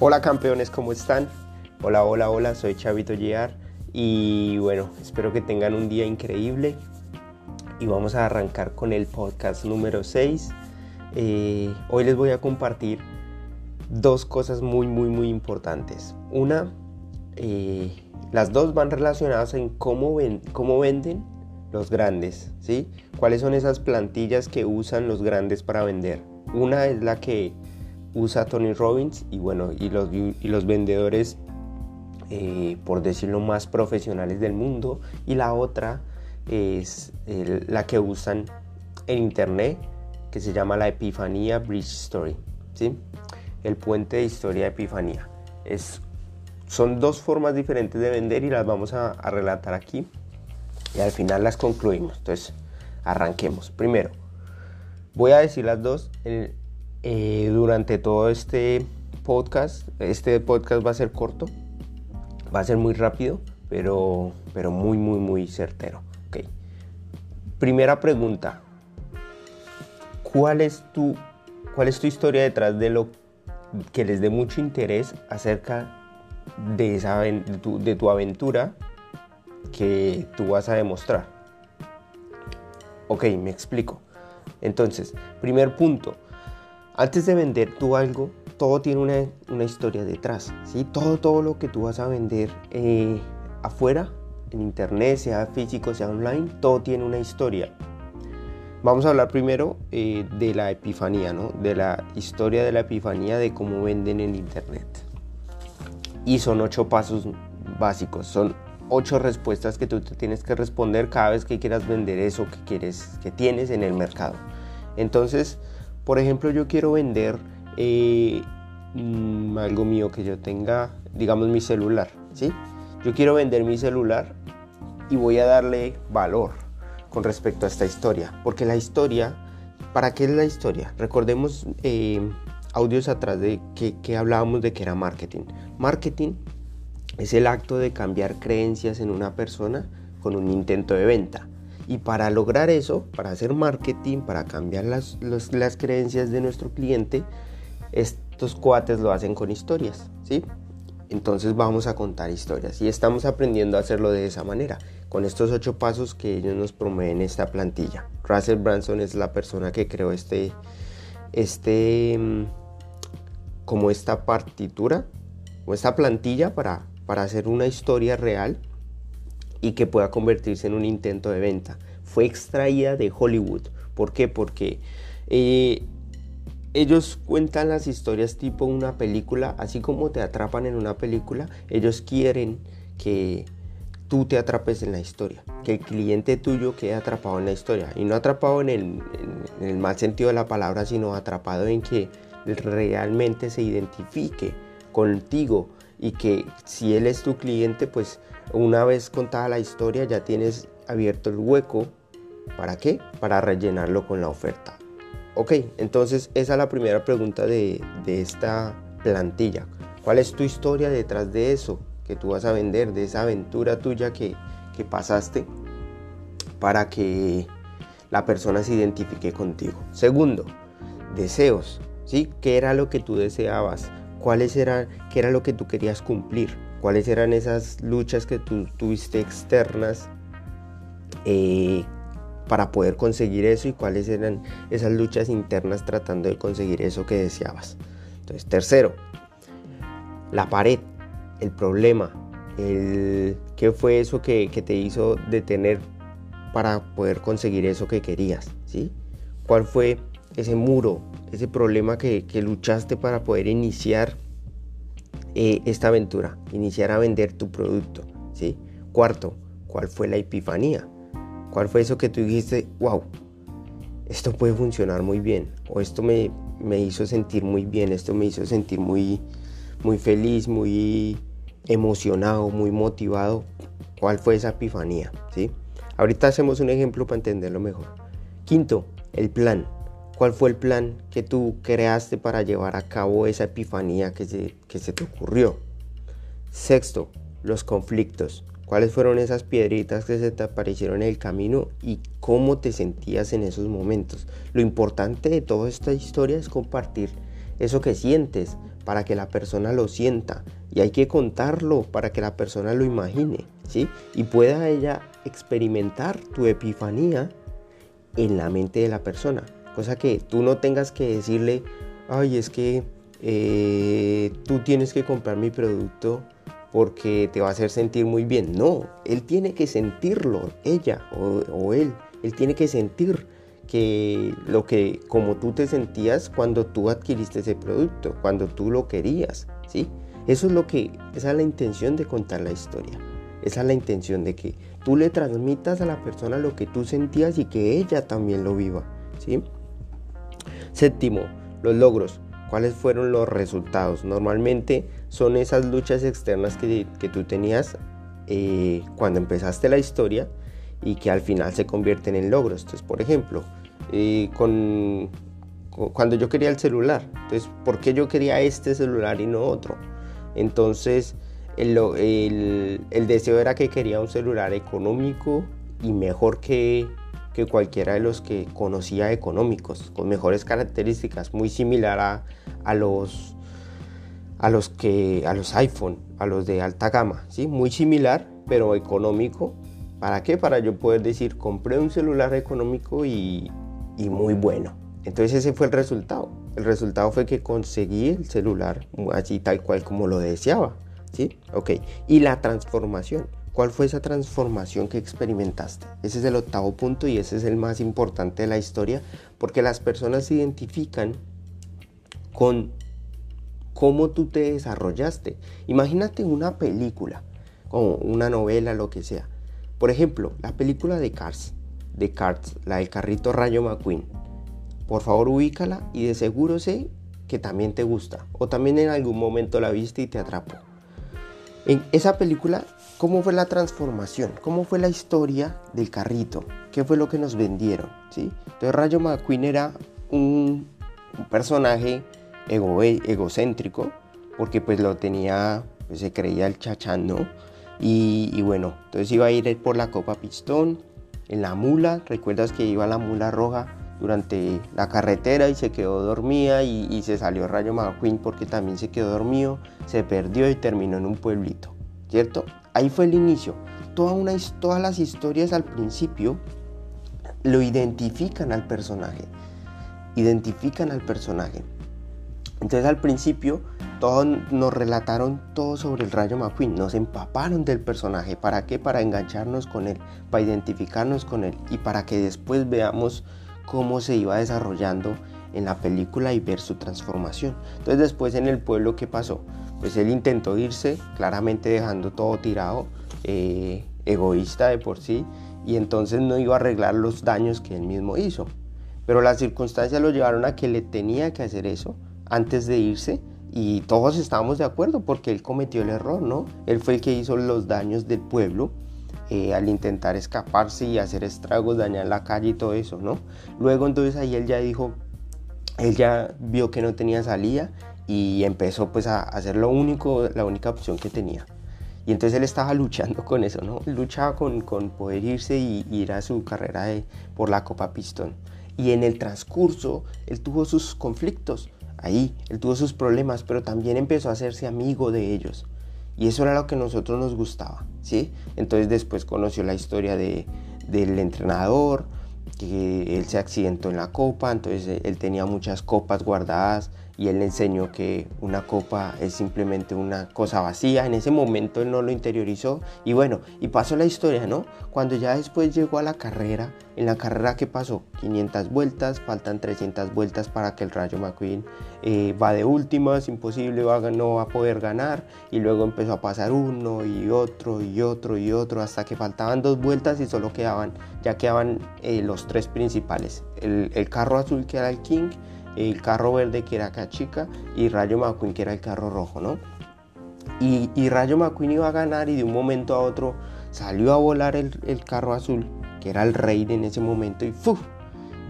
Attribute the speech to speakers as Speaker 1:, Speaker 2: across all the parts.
Speaker 1: Hola campeones, ¿cómo están? Hola, hola, hola, soy Chavito Year y bueno, espero que tengan un día increíble y vamos a arrancar con el podcast número 6. Eh, hoy les voy a compartir dos cosas muy, muy, muy importantes. Una, eh, las dos van relacionadas en cómo, ven, cómo venden los grandes, ¿sí? ¿Cuáles son esas plantillas que usan los grandes para vender? Una es la que usa Tony Robbins y bueno, y los, y los vendedores, eh, por decirlo más profesionales del mundo, y la otra es la que usan en internet, que se llama la Epifanía Bridge Story, ¿sí? El puente de historia de Epifanía. Es, son dos formas diferentes de vender y las vamos a, relatar aquí y al final las concluimos. Entonces, arranquemos. Primero, voy a decir las dos. Eh, durante todo este podcast. Este podcast va a ser corto, va a ser muy rápido, pero, pero muy, muy, muy certero. Okay. Primera pregunta. ¿Cuál es, tu, ¿Cuál es tu historia detrás de lo que les dé mucho interés acerca de, esa, de, de tu aventura que tú vas a demostrar? Ok, me explico. Entonces, primer punto, antes de vender tú algo, todo tiene una, una historia detrás. ¿sí? Todo, todo lo que tú vas a vender eh, afuera, en internet, sea físico, sea online, todo tiene una historia. Vamos a hablar primero eh, de la epifanía, ¿no? de la historia de la epifanía, de cómo venden en internet. Y son ocho pasos básicos, son ocho respuestas que tú te tienes que responder cada vez que quieras vender eso que quieres, que tienes en el mercado. Entonces, por ejemplo, yo quiero vender eh, mm, algo mío que yo tenga, digamos mi celular, ¿sí? Yo quiero vender mi celular y voy a darle valor con respecto a esta historia, porque la historia, ¿para qué es la historia? Recordemos eh, audios atrás de que, que hablábamos de que era marketing. Marketing es el acto de cambiar creencias en una persona con un intento de venta. Y para lograr eso, para hacer marketing, para cambiar las, las creencias de nuestro cliente, estos cuates lo hacen con historias, ¿sí? Entonces vamos a contar historias y estamos aprendiendo a hacerlo de esa manera, con estos ocho pasos que ellos nos promueven esta plantilla. Russell Branson es la persona que creó este, este, mm, como esta partitura o esta plantilla para, para hacer una historia real y que pueda convertirse en un intento de venta. Fue extraída de Hollywood. ¿Por qué? Porque eh, ellos cuentan las historias tipo una película, así como te atrapan en una película, ellos quieren que tú te atrapes en la historia, que el cliente tuyo quede atrapado en la historia, y no atrapado en el, en el mal sentido de la palabra, sino atrapado en que realmente se identifique contigo y que si él es tu cliente, pues una vez contada la historia ya tienes abierto el hueco. ¿Para qué? Para rellenarlo con la oferta. Ok, entonces esa es la primera pregunta de, esta plantilla. ¿Cuál es tu historia detrás de eso que tú vas a vender, de esa aventura tuya que, que pasaste para que la persona se identifique contigo? Segundo, deseos. ¿sí? ¿Qué era lo que tú deseabas? ¿Cuáles eran, qué era lo que tú querías cumplir? cuáles eran esas luchas que tú tuviste externas eh, para poder conseguir eso y cuáles eran esas luchas internas tratando de conseguir eso que deseabas. Entonces, tercero, la pared, el problema, el, qué fue eso que, te hizo detener para poder conseguir eso que querías, ¿sí? ¿Cuál fue ese muro, ese problema que, luchaste para poder iniciar eh, esta aventura, iniciar a vender tu producto. ¿sí? Cuarto, ¿cuál fue la epifanía? ¿Cuál fue eso que tú dijiste, wow, esto puede funcionar muy bien? O esto me, me hizo sentir muy bien, esto me hizo sentir muy, muy feliz, muy emocionado, muy motivado. ¿Cuál fue esa epifanía? ¿sí? Ahorita hacemos un ejemplo para entenderlo mejor. Quinto, el plan. ¿Cuál fue el plan que tú creaste para llevar a cabo esa epifanía que se, que se te ocurrió? Sexto, los conflictos. ¿Cuáles fueron esas piedritas que se te aparecieron en el camino y cómo te sentías en esos momentos? Lo importante de toda esta historia es compartir eso que sientes para que la persona lo sienta y hay que contarlo para que la persona lo imagine, ¿sí? Y pueda ella experimentar tu epifanía en la mente de la persona, cosa que tú no tengas que decirle, ay, es que eh, tú tienes que comprar mi producto porque te va a hacer sentir muy bien. No, él tiene que sentirlo, ella o, o él, él tiene que sentir que lo que como tú te sentías cuando tú adquiriste ese producto, cuando tú lo querías, ¿sí? Eso es lo que esa es la intención de contar la historia. Esa es la intención de que tú le transmitas a la persona lo que tú sentías y que ella también lo viva, ¿sí? Séptimo, los logros. ¿Cuáles fueron los resultados? Normalmente son esas luchas externas que, que tú tenías eh, cuando empezaste la historia y que al final se convierten en logros. Entonces, por ejemplo, eh, con, cuando yo quería el celular, entonces, ¿por qué yo quería este celular y no otro? Entonces, el, el, el deseo era que quería un celular económico y mejor que, que cualquiera de los que conocía económicos, con mejores características, muy similar a, a los a los que a los iPhone, a los de alta gama, ¿sí? Muy similar, pero económico ¿Para qué? Para yo poder decir, compré un celular económico y, muy bueno. Entonces ese fue el resultado. El resultado fue que conseguí el celular así tal cual como lo deseaba. ¿Sí? Ok. Y la transformación. ¿Cuál fue esa transformación que experimentaste? Ese es el octavo punto y ese es el más importante de la historia porque las personas se identifican con cómo tú te desarrollaste. Imagínate una película, o una novela, lo que sea por ejemplo, la película de Cars, de Cars, la del carrito Rayo McQueen. Por favor, ubícala y de seguro sé que también te gusta o también en algún momento la viste y te atrapó. En esa película, ¿cómo fue la transformación? ¿Cómo fue la historia del carrito? ¿Qué fue lo que nos vendieron? ¿Sí? Entonces Rayo McQueen era un, personaje egocéntrico porque pues lo tenía, pues, se creía el chachán, ¿no? Y, bueno, entonces iba a ir por la Copa Pistón, en la mula, recuerdas que iba la mula roja durante la carretera y se quedó dormida y, se salió Rayo McQueen porque también se quedó dormido, se perdió y terminó en un pueblito, ¿cierto? Ahí fue el inicio. Todas las historias al principio lo identifican al personaje, identifican al personaje. Entonces al principio todos nos relataron todo sobre el Rayo McQueen, nos empaparon del personaje. ¿Para qué? Para engancharnos con él, para identificarnos con él y para que después veamos cómo se iba desarrollando en la película y ver su transformación. Entonces después en el pueblo, ¿qué pasó? Pues él intentó irse, claramente dejando todo tirado, eh, egoísta de por sí, y entonces no iba a arreglar los daños que él mismo hizo. Pero las circunstancias lo llevaron a que le tenía que hacer eso antes de irse y todos estábamos de acuerdo porque él cometió el error, ¿no? Él fue el que hizo los daños del pueblo eh, al intentar escaparse y hacer estragos, dañar la calle y todo eso, ¿no? Luego entonces ahí él ya dijo, él ya vio que no tenía salida y empezó pues a hacer lo único, la única opción que tenía. Y entonces él estaba luchando con eso, ¿no? Luchaba con, con poder irse y, ir a su carrera por la Copa Pistón. Y en el transcurso él tuvo sus conflictos Ahí él tuvo sus problemas, pero también empezó a hacerse amigo de ellos. Y eso era lo que a nosotros nos gustaba, ¿sí? Entonces después conoció la historia de, del entrenador, que él se accidentó en la copa, entonces él tenía muchas copas guardadas y él le enseñó que una copa es simplemente una cosa vacía. En ese momento él no lo interiorizó y bueno, y pasó la historia, ¿no? Cuando ya después llegó a la carrera, en la carrera que pasó, 500 vueltas, faltan 300 vueltas para que el Rayo McQueen eh, va de últimas, imposible, va, no va a poder ganar y luego empezó a pasar uno y otro y otro y otro hasta que faltaban dos vueltas y solo quedaban, ya quedaban eh, los tres principales, el, el carro azul que era el King, el carro verde que era Cachica y Rayo McQueen que era el carro rojo, ¿no? Y, Rayo McQueen iba a ganar y de un momento a otro salió a volar el, carro azul, que era el rey en ese momento, y ¡fuf!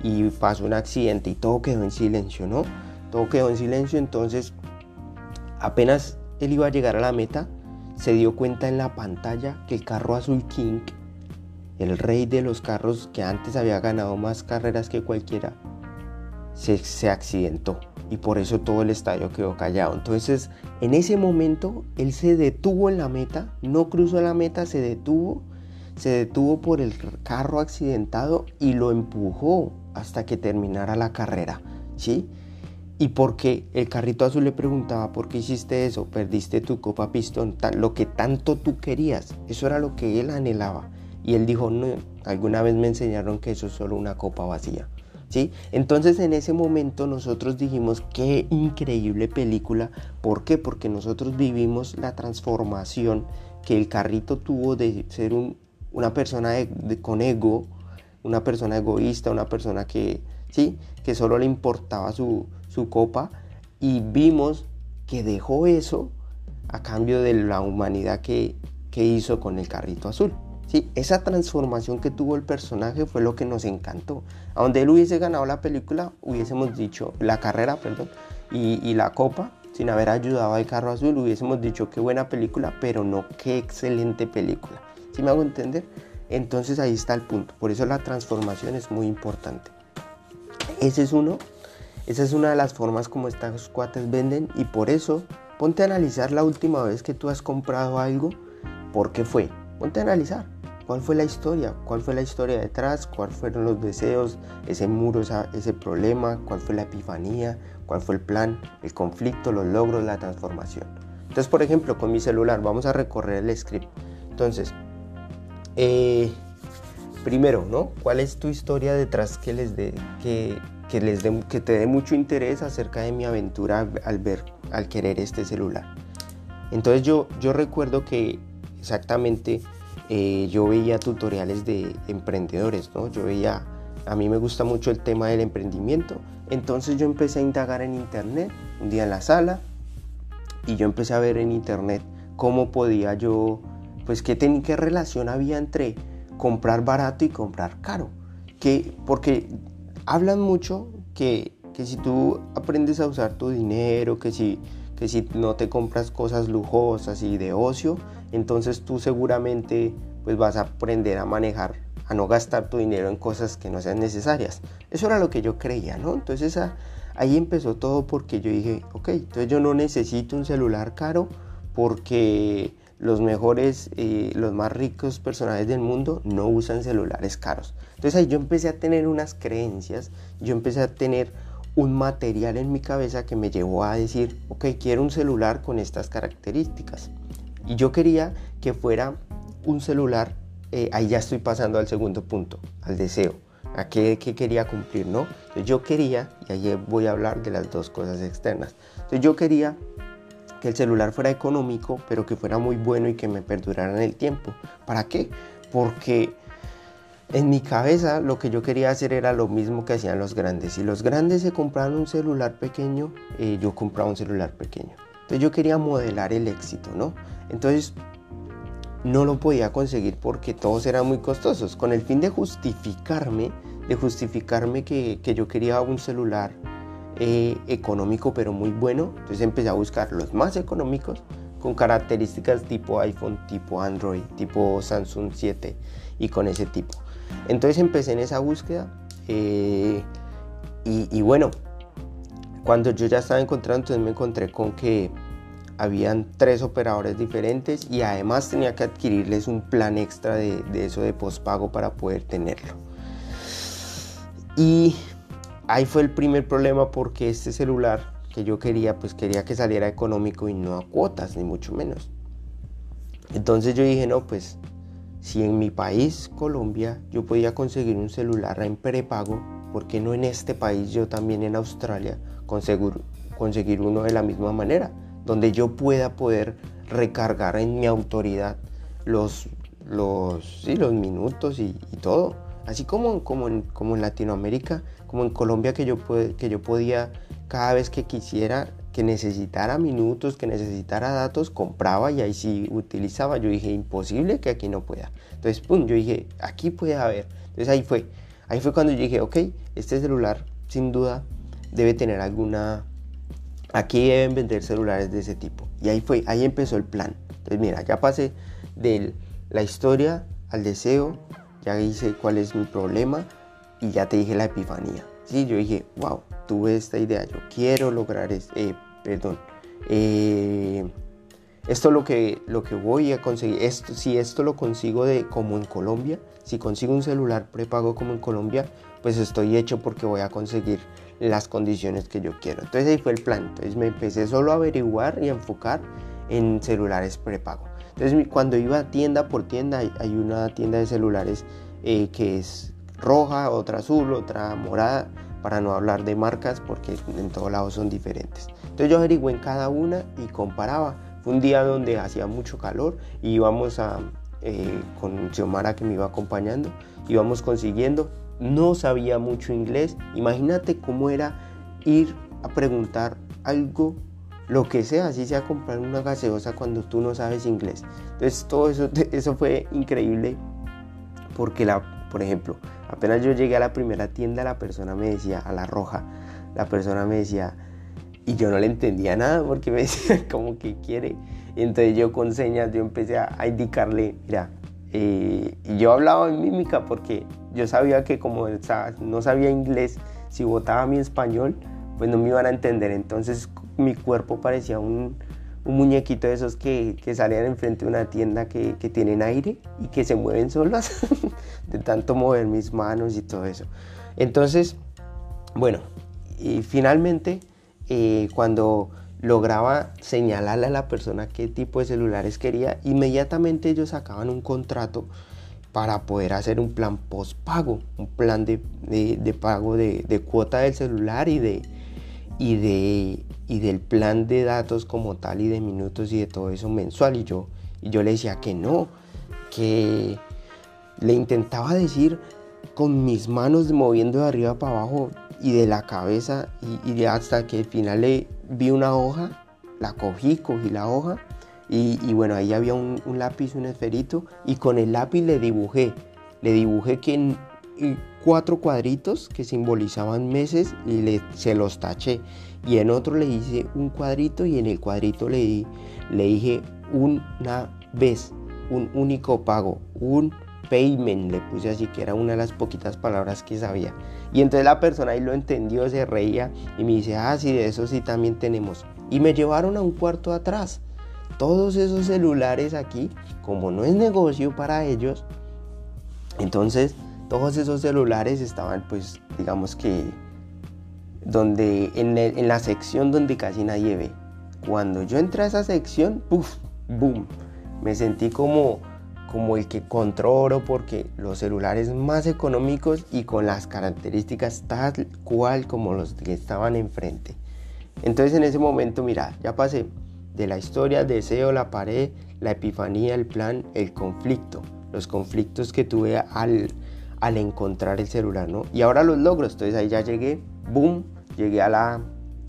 Speaker 1: Y pasó un accidente y todo quedó en silencio, ¿no? Todo quedó en silencio, entonces apenas él iba a llegar a la meta, se dio cuenta en la pantalla que el carro azul King, el rey de los carros que antes había ganado más carreras que cualquiera, se, accidentó. y por eso todo el estadio quedó callado. Entonces, en ese momento, él se detuvo en la meta, no cruzó la meta, se detuvo, se detuvo por el carro accidentado y lo empujó hasta que terminara la carrera, ¿sí? Y porque el carrito azul le preguntaba, ¿por qué hiciste eso? Perdiste tu copa pistón, lo que tanto tú querías. Eso era lo que él anhelaba. Y él dijo, no, alguna vez me enseñaron que eso es solo una copa vacía. Entonces en ese momento nosotros dijimos, qué increíble película. ¿Por qué? Porque nosotros vivimos la transformación que el carrito tuvo de ser una persona con ego, una persona egoísta, una persona que, ¿sí? que solo le importaba su, copa y vimos que dejó eso a cambio de la humanidad que hizo con el carrito azul. ¿Sí? Esa transformación que tuvo el personaje fue lo que nos encantó. A donde él hubiese ganado la película, hubiésemos dicho, la carrera, perdón, y, la copa, sin haber ayudado al carro azul, hubiésemos dicho qué buena película, pero no qué excelente película. ¿Sí me hago entender? Entonces ahí está el punto. Por eso la transformación es muy importante. Ese es uno. Esa es una de las formas como estos cuates venden y por eso ponte a analizar la última vez que tú has comprado algo, ¿por qué fue? Ponte a analizar. ¿Cuál fue la historia? ¿Cuál fue la historia detrás? ¿Cuáles fueron los deseos? Ese muro, ese problema. ¿Cuál fue la epifanía? ¿Cuál fue el plan? El conflicto, los logros, la transformación. Entonces, por ejemplo, con mi celular vamos a recorrer el script. Entonces, eh, primero, ¿no? ¿Cuál es tu historia detrás que les dé, que, les dé, que te dé mucho interés acerca de mi aventura al ver, al querer este celular? Entonces yo, yo recuerdo que exactamente eh, yo veía tutoriales de emprendedores, ¿no? Yo veía, a mí me gusta mucho el tema del emprendimiento, entonces yo empecé a indagar en internet, un día en la sala, y yo empecé a ver en internet cómo podía yo, pues qué, qué relación había entre comprar barato y comprar caro. Que, porque hablan mucho que, que si tú aprendes a usar tu dinero, que si, que si no te compras cosas lujosas y de ocio, entonces tú seguramente pues vas a aprender a manejar, a no gastar tu dinero en cosas que no sean necesarias. Eso era lo que yo creía, ¿no? Entonces ahí empezó todo porque yo dije, ok, entonces yo no necesito un celular caro porque los mejores, eh, los más ricos personajes del mundo no usan celulares caros. Entonces ahí yo empecé a tener unas creencias, yo empecé a tener un material en mi cabeza que me llevó a decir, ok, quiero un celular con estas características. Y yo quería que fuera un celular, eh, ahí ya estoy pasando al segundo punto, al deseo, a qué, quería cumplir, ¿no? yo quería, y ahí voy a hablar de las dos cosas externas, entonces yo quería que el celular fuera económico, pero que fuera muy bueno y que me perdurara en el tiempo. ¿Para qué? Porque en mi cabeza lo que yo quería hacer era lo mismo que hacían los grandes. Si los grandes se compraban un celular pequeño, eh, yo compraba un celular pequeño. Entonces yo quería modelar el éxito, ¿no? Entonces no lo podía conseguir porque todos eran muy costosos, con el fin de justificarme, de justificarme que, yo quería un celular eh, económico pero muy bueno. Entonces empecé a buscar los más económicos con características tipo iPhone, tipo Android, tipo Samsung 7 y con ese tipo. Entonces empecé en esa búsqueda eh, y bueno, cuando yo ya estaba encontrando, entonces me encontré con que habían tres operadores diferentes y además tenía que adquirirles un plan extra de, eso de pospago para poder tenerlo. Y ahí fue el primer problema porque este celular que yo quería, pues quería que saliera económico y no a cuotas, ni mucho menos. Entonces yo dije, no, pues si en mi país, Colombia, yo podía conseguir un celular en prepago, ¿por qué no en este país, yo también en Australia, conseguir, conseguir uno de la misma manera? Donde yo pueda poder recargar en mi autoridad los, los, los minutos y, todo. Así como, como, en, como en Latinoamérica, como en Colombia, que yo, que yo podía cada vez que quisiera que necesitara minutos, que necesitara datos, compraba y ahí sí utilizaba. Yo dije, imposible que aquí no pueda. Entonces, pum, yo dije, aquí puede haber. Entonces ahí fue. Ahí fue cuando dije, ok, este celular sin duda debe tener alguna... Aquí deben vender celulares de ese tipo. Y ahí fue, ahí empezó el plan. Entonces mira, ya pasé de la historia al deseo, ya hice cuál es mi problema y ya te dije la epifanía. Sí, yo dije, wow, tuve esta idea, yo quiero lograr, es, eh, perdón, eh, esto es lo que, lo que voy a conseguir, esto, si esto lo consigo de como en Colombia, si consigo un celular prepago como en Colombia, pues estoy hecho porque voy a conseguir las condiciones que yo quiero. Entonces ahí fue el plan. Entonces me empecé solo a averiguar y a enfocar en celulares prepago. Entonces cuando iba tienda por tienda, hay una tienda de celulares eh, que es roja, otra azul, otra morada, para no hablar de marcas porque en todos lados son diferentes. Entonces yo averigué en cada una y comparaba. Un día donde hacía mucho calor y íbamos a, eh, con Xiomara que me iba acompañando, íbamos consiguiendo no sabía mucho inglés. Imagínate cómo era ir a preguntar algo, lo que sea, así sea comprar una gaseosa cuando tú no sabes inglés. Entonces todo eso, eso fue increíble porque, la, por ejemplo, apenas yo llegué a la primera tienda, la persona me decía, a la roja, la persona me decía, y yo no le entendía nada porque me decía como que quiere. Y entonces yo con señas, yo empecé a, indicarle, mira, y yo hablaba en mímica porque yo sabía que como no sabía inglés, si votaba mi español, pues no me iban a entender. Entonces mi cuerpo parecía un, un muñequito de esos que, que, salían enfrente de una tienda que, que tienen aire y que se mueven solas de tanto mover mis manos y todo eso. Entonces, bueno, y finalmente eh, cuando lograba señalarle a la persona qué tipo de celulares quería, inmediatamente ellos sacaban un contrato para poder hacer un plan postpago, un plan de, pago de, cuota del celular y, de, y, de, y del plan de datos como tal y de minutos y de todo eso mensual. Y yo, y yo le decía que no, que le intentaba decir con mis manos moviendo de arriba para abajo y de la cabeza y, y hasta que al final le vi una hoja, la cogí, cogí la hoja y, bueno, ahí había un, lápiz, un esferito y con el lápiz le dibujé, le dibujé que cuatro cuadritos que simbolizaban meses y le, se los taché y en otro le hice un cuadrito y en el cuadrito le, le dije una vez, un único pago, un payment, le puse así que era una de las poquitas palabras que sabía. Y entonces la persona ahí lo entendió, se reía y me dice, ah, sí, de eso sí también tenemos. Y me llevaron a un cuarto atrás. Todos esos celulares aquí, como no es negocio para ellos, entonces todos esos celulares estaban pues digamos que donde en, la sección donde casi nadie ve. Cuando yo entré a esa sección, puff, boom, me sentí como como el que controlo porque los celulares más económicos y con las características tal cual como los que estaban enfrente. Entonces en ese momento, mira, ya pasé de la historia, deseo, la pared, la epifanía, el plan, el conflicto, los conflictos que tuve al, al encontrar el celular, ¿no? Y ahora los logros, entonces ahí ya llegué, boom, llegué a la,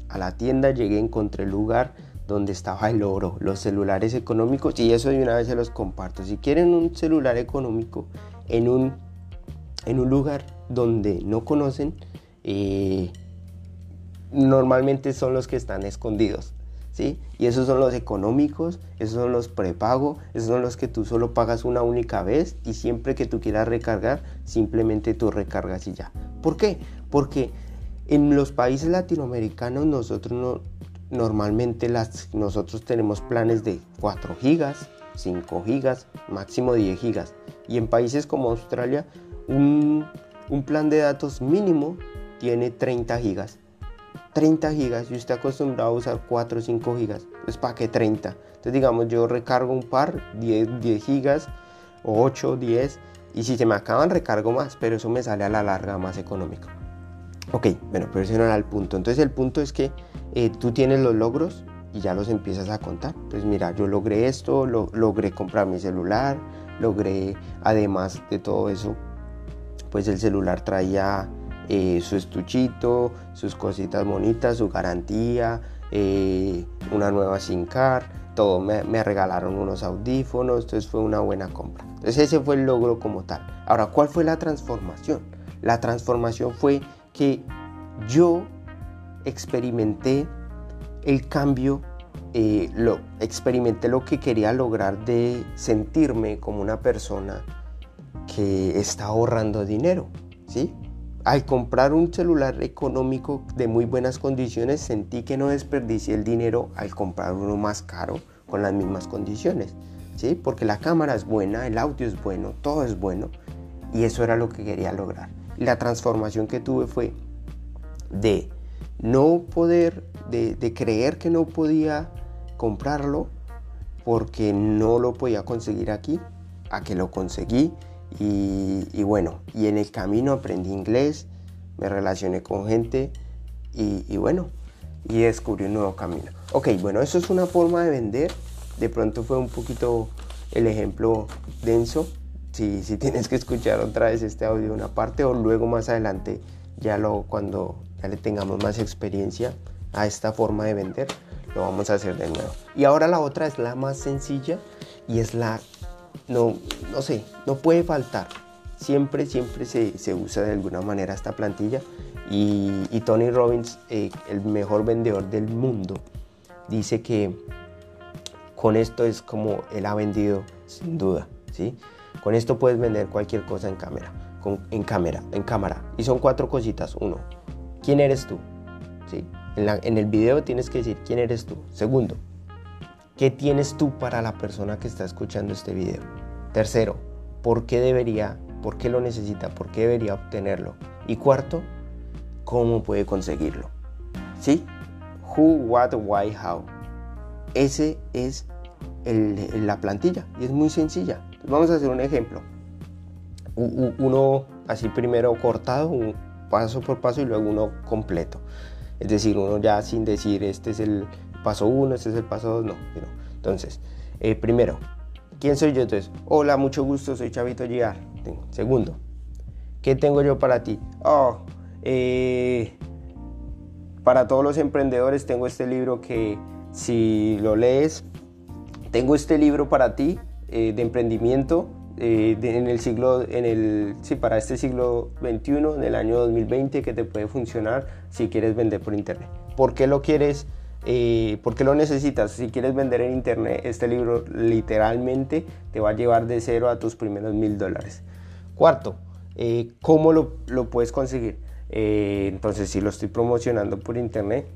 Speaker 1: a la tienda, llegué, encontré el lugar, donde estaba el oro, los celulares económicos y eso de una vez se los comparto. Si quieren un celular económico en un, en un lugar donde no conocen, eh, normalmente son los que están escondidos. ¿sí? Y esos son los económicos, esos son los prepago, esos son los que tú solo pagas una única vez y siempre que tú quieras recargar, simplemente tú recargas y ya. ¿Por qué? Porque en los países latinoamericanos nosotros no, Normalmente las, nosotros tenemos planes de 4 gigas, 5 gigas, máximo 10 gigas. Y en países como Australia, un, plan de datos mínimo tiene 30 gigas. 30 gigas y usted acostumbrado a usar 4 o 5 gigas. Pues para qué 30. Entonces digamos yo recargo un par, 10, 10 gigas, 8, 10. Y si se me acaban recargo más, pero eso me sale a la larga más económico. Ok, bueno, pero ese no era el punto. Entonces el punto es que eh, tú tienes los logros y ya los empiezas a contar. Pues mira, yo logré esto, lo, logré comprar mi celular, logré, además de todo eso, pues el celular traía eh, su estuchito, sus cositas bonitas, su garantía, eh, una nueva SIM card, todo. Me, me, regalaron unos audífonos, entonces fue una buena compra. Entonces ese fue el logro como tal. Ahora, ¿cuál fue la transformación? La transformación fue que yo experimenté el cambio, eh, lo, experimenté lo que quería lograr de sentirme como una persona que está ahorrando dinero, ¿sí? al comprar un celular económico de muy buenas condiciones, sentí que no desperdicié el dinero al comprar uno más caro con las mismas condiciones. ¿sí? Porque la cámara es buena, el audio es bueno, todo es bueno. Y eso era lo que quería lograr. Y la transformación que tuve fue de no poder, de, de creer que no podía comprarlo porque no lo podía conseguir aquí, a que lo conseguí y, bueno, y en el camino aprendí inglés, me relacioné con gente y, bueno, y descubrí un nuevo camino. Ok, bueno, eso es una forma de vender. De pronto fue un poquito el ejemplo denso. Si, tienes que escuchar otra vez este audio una parte o luego más adelante, ya lo cuando ya le tengamos más experiencia a esta forma de vender, lo vamos a hacer de nuevo. Y ahora la otra es la más sencilla y es la no, no sé, no puede faltar. Siempre, siempre se, usa de alguna manera esta plantilla. Y, Tony Robbins, eh, el mejor vendedor del mundo, dice que con esto es como él ha vendido sin duda. ¿sí? Con esto puedes vender cualquier cosa en cámara. en cámara, en cámara. Y son cuatro cositas. Uno, ¿quién eres tú? ¿Sí? En, el video tienes que decir quién eres tú. Segundo, ¿Qué tienes tú para la persona que está escuchando este video? Tercero, ¿por qué debería, por qué lo necesita, por qué debería obtenerlo? Y cuarto, ¿cómo puede conseguirlo? ¿Sí? Who, what, why, how. Ese es la plantilla y es muy sencilla. Vamos a hacer un ejemplo. Uno así primero cortado, un paso por paso y luego uno completo. Es decir, uno ya sin decir este es el paso 1, este es el paso 2, no, Entonces, eh, primero, ¿quién soy yo? Entonces, hola, mucho gusto, soy Chavito Giar. Segundo, ¿qué tengo yo para ti? Oh, eh, para todos los emprendedores tengo este libro que si lo lees, tengo este libro para ti eh, de emprendimiento en el siglo, en el, sí, para este siglo XXI, en el año 2020, que te puede funcionar si quieres vender por internet. ¿Por qué lo quieres? Eh, ¿Por qué lo necesitas? Si quieres vender en internet, este libro literalmente te va a llevar de cero a tus primeros mil dólares. Cuarto, eh, ¿cómo lo, puedes conseguir? Eh, entonces, si lo estoy promocionando por internet,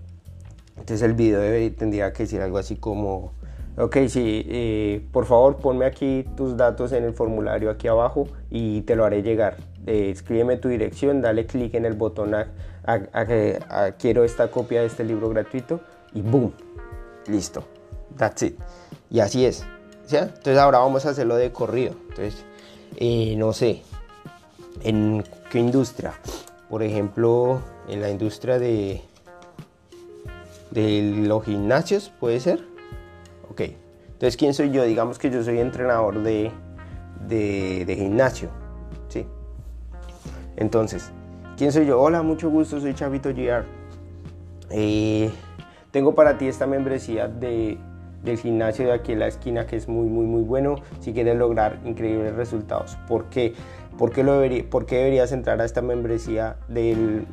Speaker 1: entonces el video tendría que decir algo así como, ok, sí, por favor ponme aquí tus datos en el formulario aquí abajo y te lo haré llegar. escríbeme tu dirección, dale clic en el botón a, a, quiero esta copia de este libro gratuito y boom, listo, that's it. Y así es. Entonces ahora vamos a hacerlo de corrido. Entonces, eh, no sé, ¿en qué industria? Por ejemplo, en la industria de, de los gimnasios, ¿puede ser? Ok, entonces ¿quién soy yo? Digamos que yo soy entrenador de, de, gimnasio, ¿sí? Entonces, ¿quién soy yo? Hola, mucho gusto, soy Chavito GR. Eh, tengo para ti esta membresía de, del gimnasio de aquí en la esquina que es muy, muy, muy bueno si quieres lograr increíbles resultados. ¿Por qué? ¿Por qué, lo por qué deberías entrar a esta membresía del,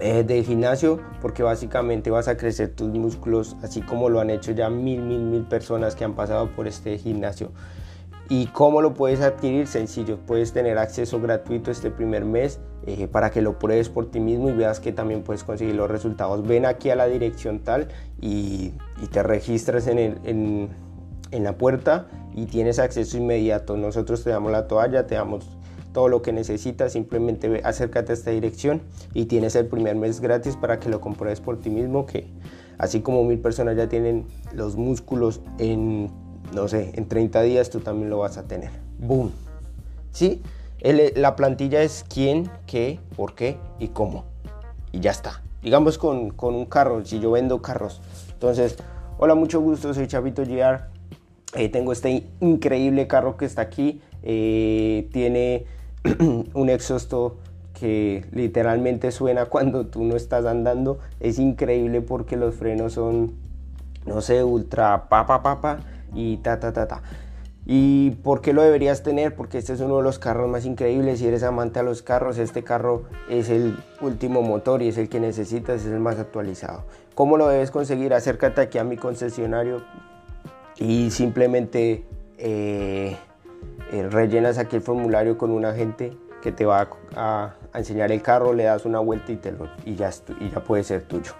Speaker 1: eh, del gimnasio? Porque básicamente vas a crecer tus músculos así como lo han hecho ya mil, mil, mil personas que han pasado por este gimnasio. ¿Y cómo lo puedes adquirir? Sencillo, puedes tener acceso gratuito este primer mes eh, para que lo pruebes por ti mismo y veas que también puedes conseguir los resultados. Ven aquí a la dirección tal y, te registras en, en, en, la puerta y tienes acceso inmediato. Nosotros te damos la toalla, te damos todo lo que necesitas, simplemente acércate a esta dirección y tienes el primer mes gratis para que lo compruebes por ti mismo, que así como mil personas ya tienen los músculos en no sé, en 30 días tú también lo vas a tener. Boom. ¿Sí? la plantilla es quién, qué, por qué y cómo. Y ya está. Digamos con, un carro, si yo vendo carros. Entonces, hola, mucho gusto, soy Chavito GR. Eh, tengo este increíble carro que está aquí. Eh, tiene un exhausto que literalmente suena cuando tú no estás andando. Es increíble porque los frenos son, no sé, ultra papa papa y ta, ta, ta, ta. ¿Y por qué lo deberías tener? Porque este es uno de los carros más increíbles. Si eres amante a los carros, este carro es el último motor y es el que necesitas, es el más actualizado. ¿Cómo lo debes conseguir? Acércate aquí a mi concesionario y simplemente eh, eh, rellenas aquí el formulario con un agente que te va a, enseñar el carro, le das una vuelta y, te lo, y, ya, y ya puede ser tuyo.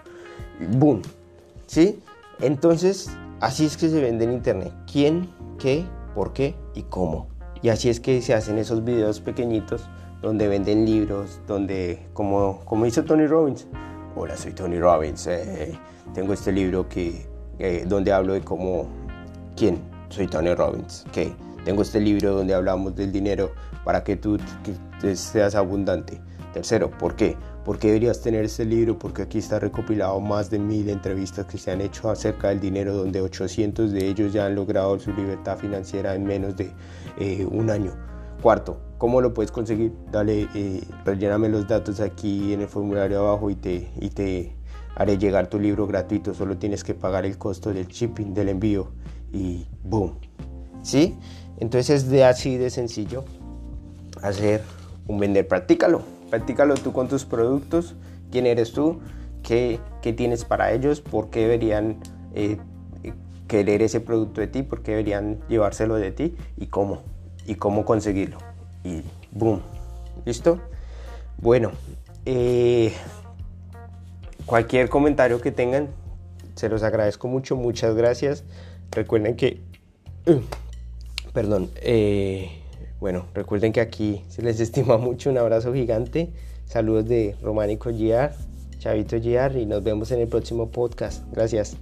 Speaker 1: Boom. ¿Sí? Entonces, así es que se vende en internet. ¿Quién, qué, por qué y cómo? Y así es que se hacen esos videos pequeñitos donde venden libros, donde, como, como hizo Tony Robbins, hola, soy Tony Robbins, eh, tengo este libro que, eh, donde hablo de cómo, quién, soy Tony Robbins, que tengo este libro donde hablamos del dinero para que tú seas abundante. Tercero, ¿por qué? ¿Por qué deberías tener este libro? Porque aquí está recopilado más de mil entrevistas que se han hecho acerca del dinero, donde 800 de ellos ya han logrado su libertad financiera en menos de eh, un año. Cuarto, ¿cómo lo puedes conseguir? Dale, eh, relléname los datos aquí en el formulario abajo y te, y te haré llegar tu libro gratuito. Solo tienes que pagar el costo del shipping, del envío y boom. ¿Sí? Entonces es de así de sencillo hacer un vender. Practícalo. Practícalo tú con tus productos. ¿Quién eres tú? ¿Qué, qué tienes para ellos? ¿Por qué deberían eh, querer ese producto de ti? ¿Por qué deberían llevárselo de ti? ¿Y cómo? y cómo conseguirlo. Y boom, ¿listo? Bueno, eh, cualquier comentario que tengan, se los agradezco mucho, muchas gracias. Recuerden que, uh, perdón, eh, bueno, recuerden que aquí se les estima mucho, un abrazo gigante, saludos de Románico GR, Chavito GR y nos vemos en el próximo podcast. Gracias.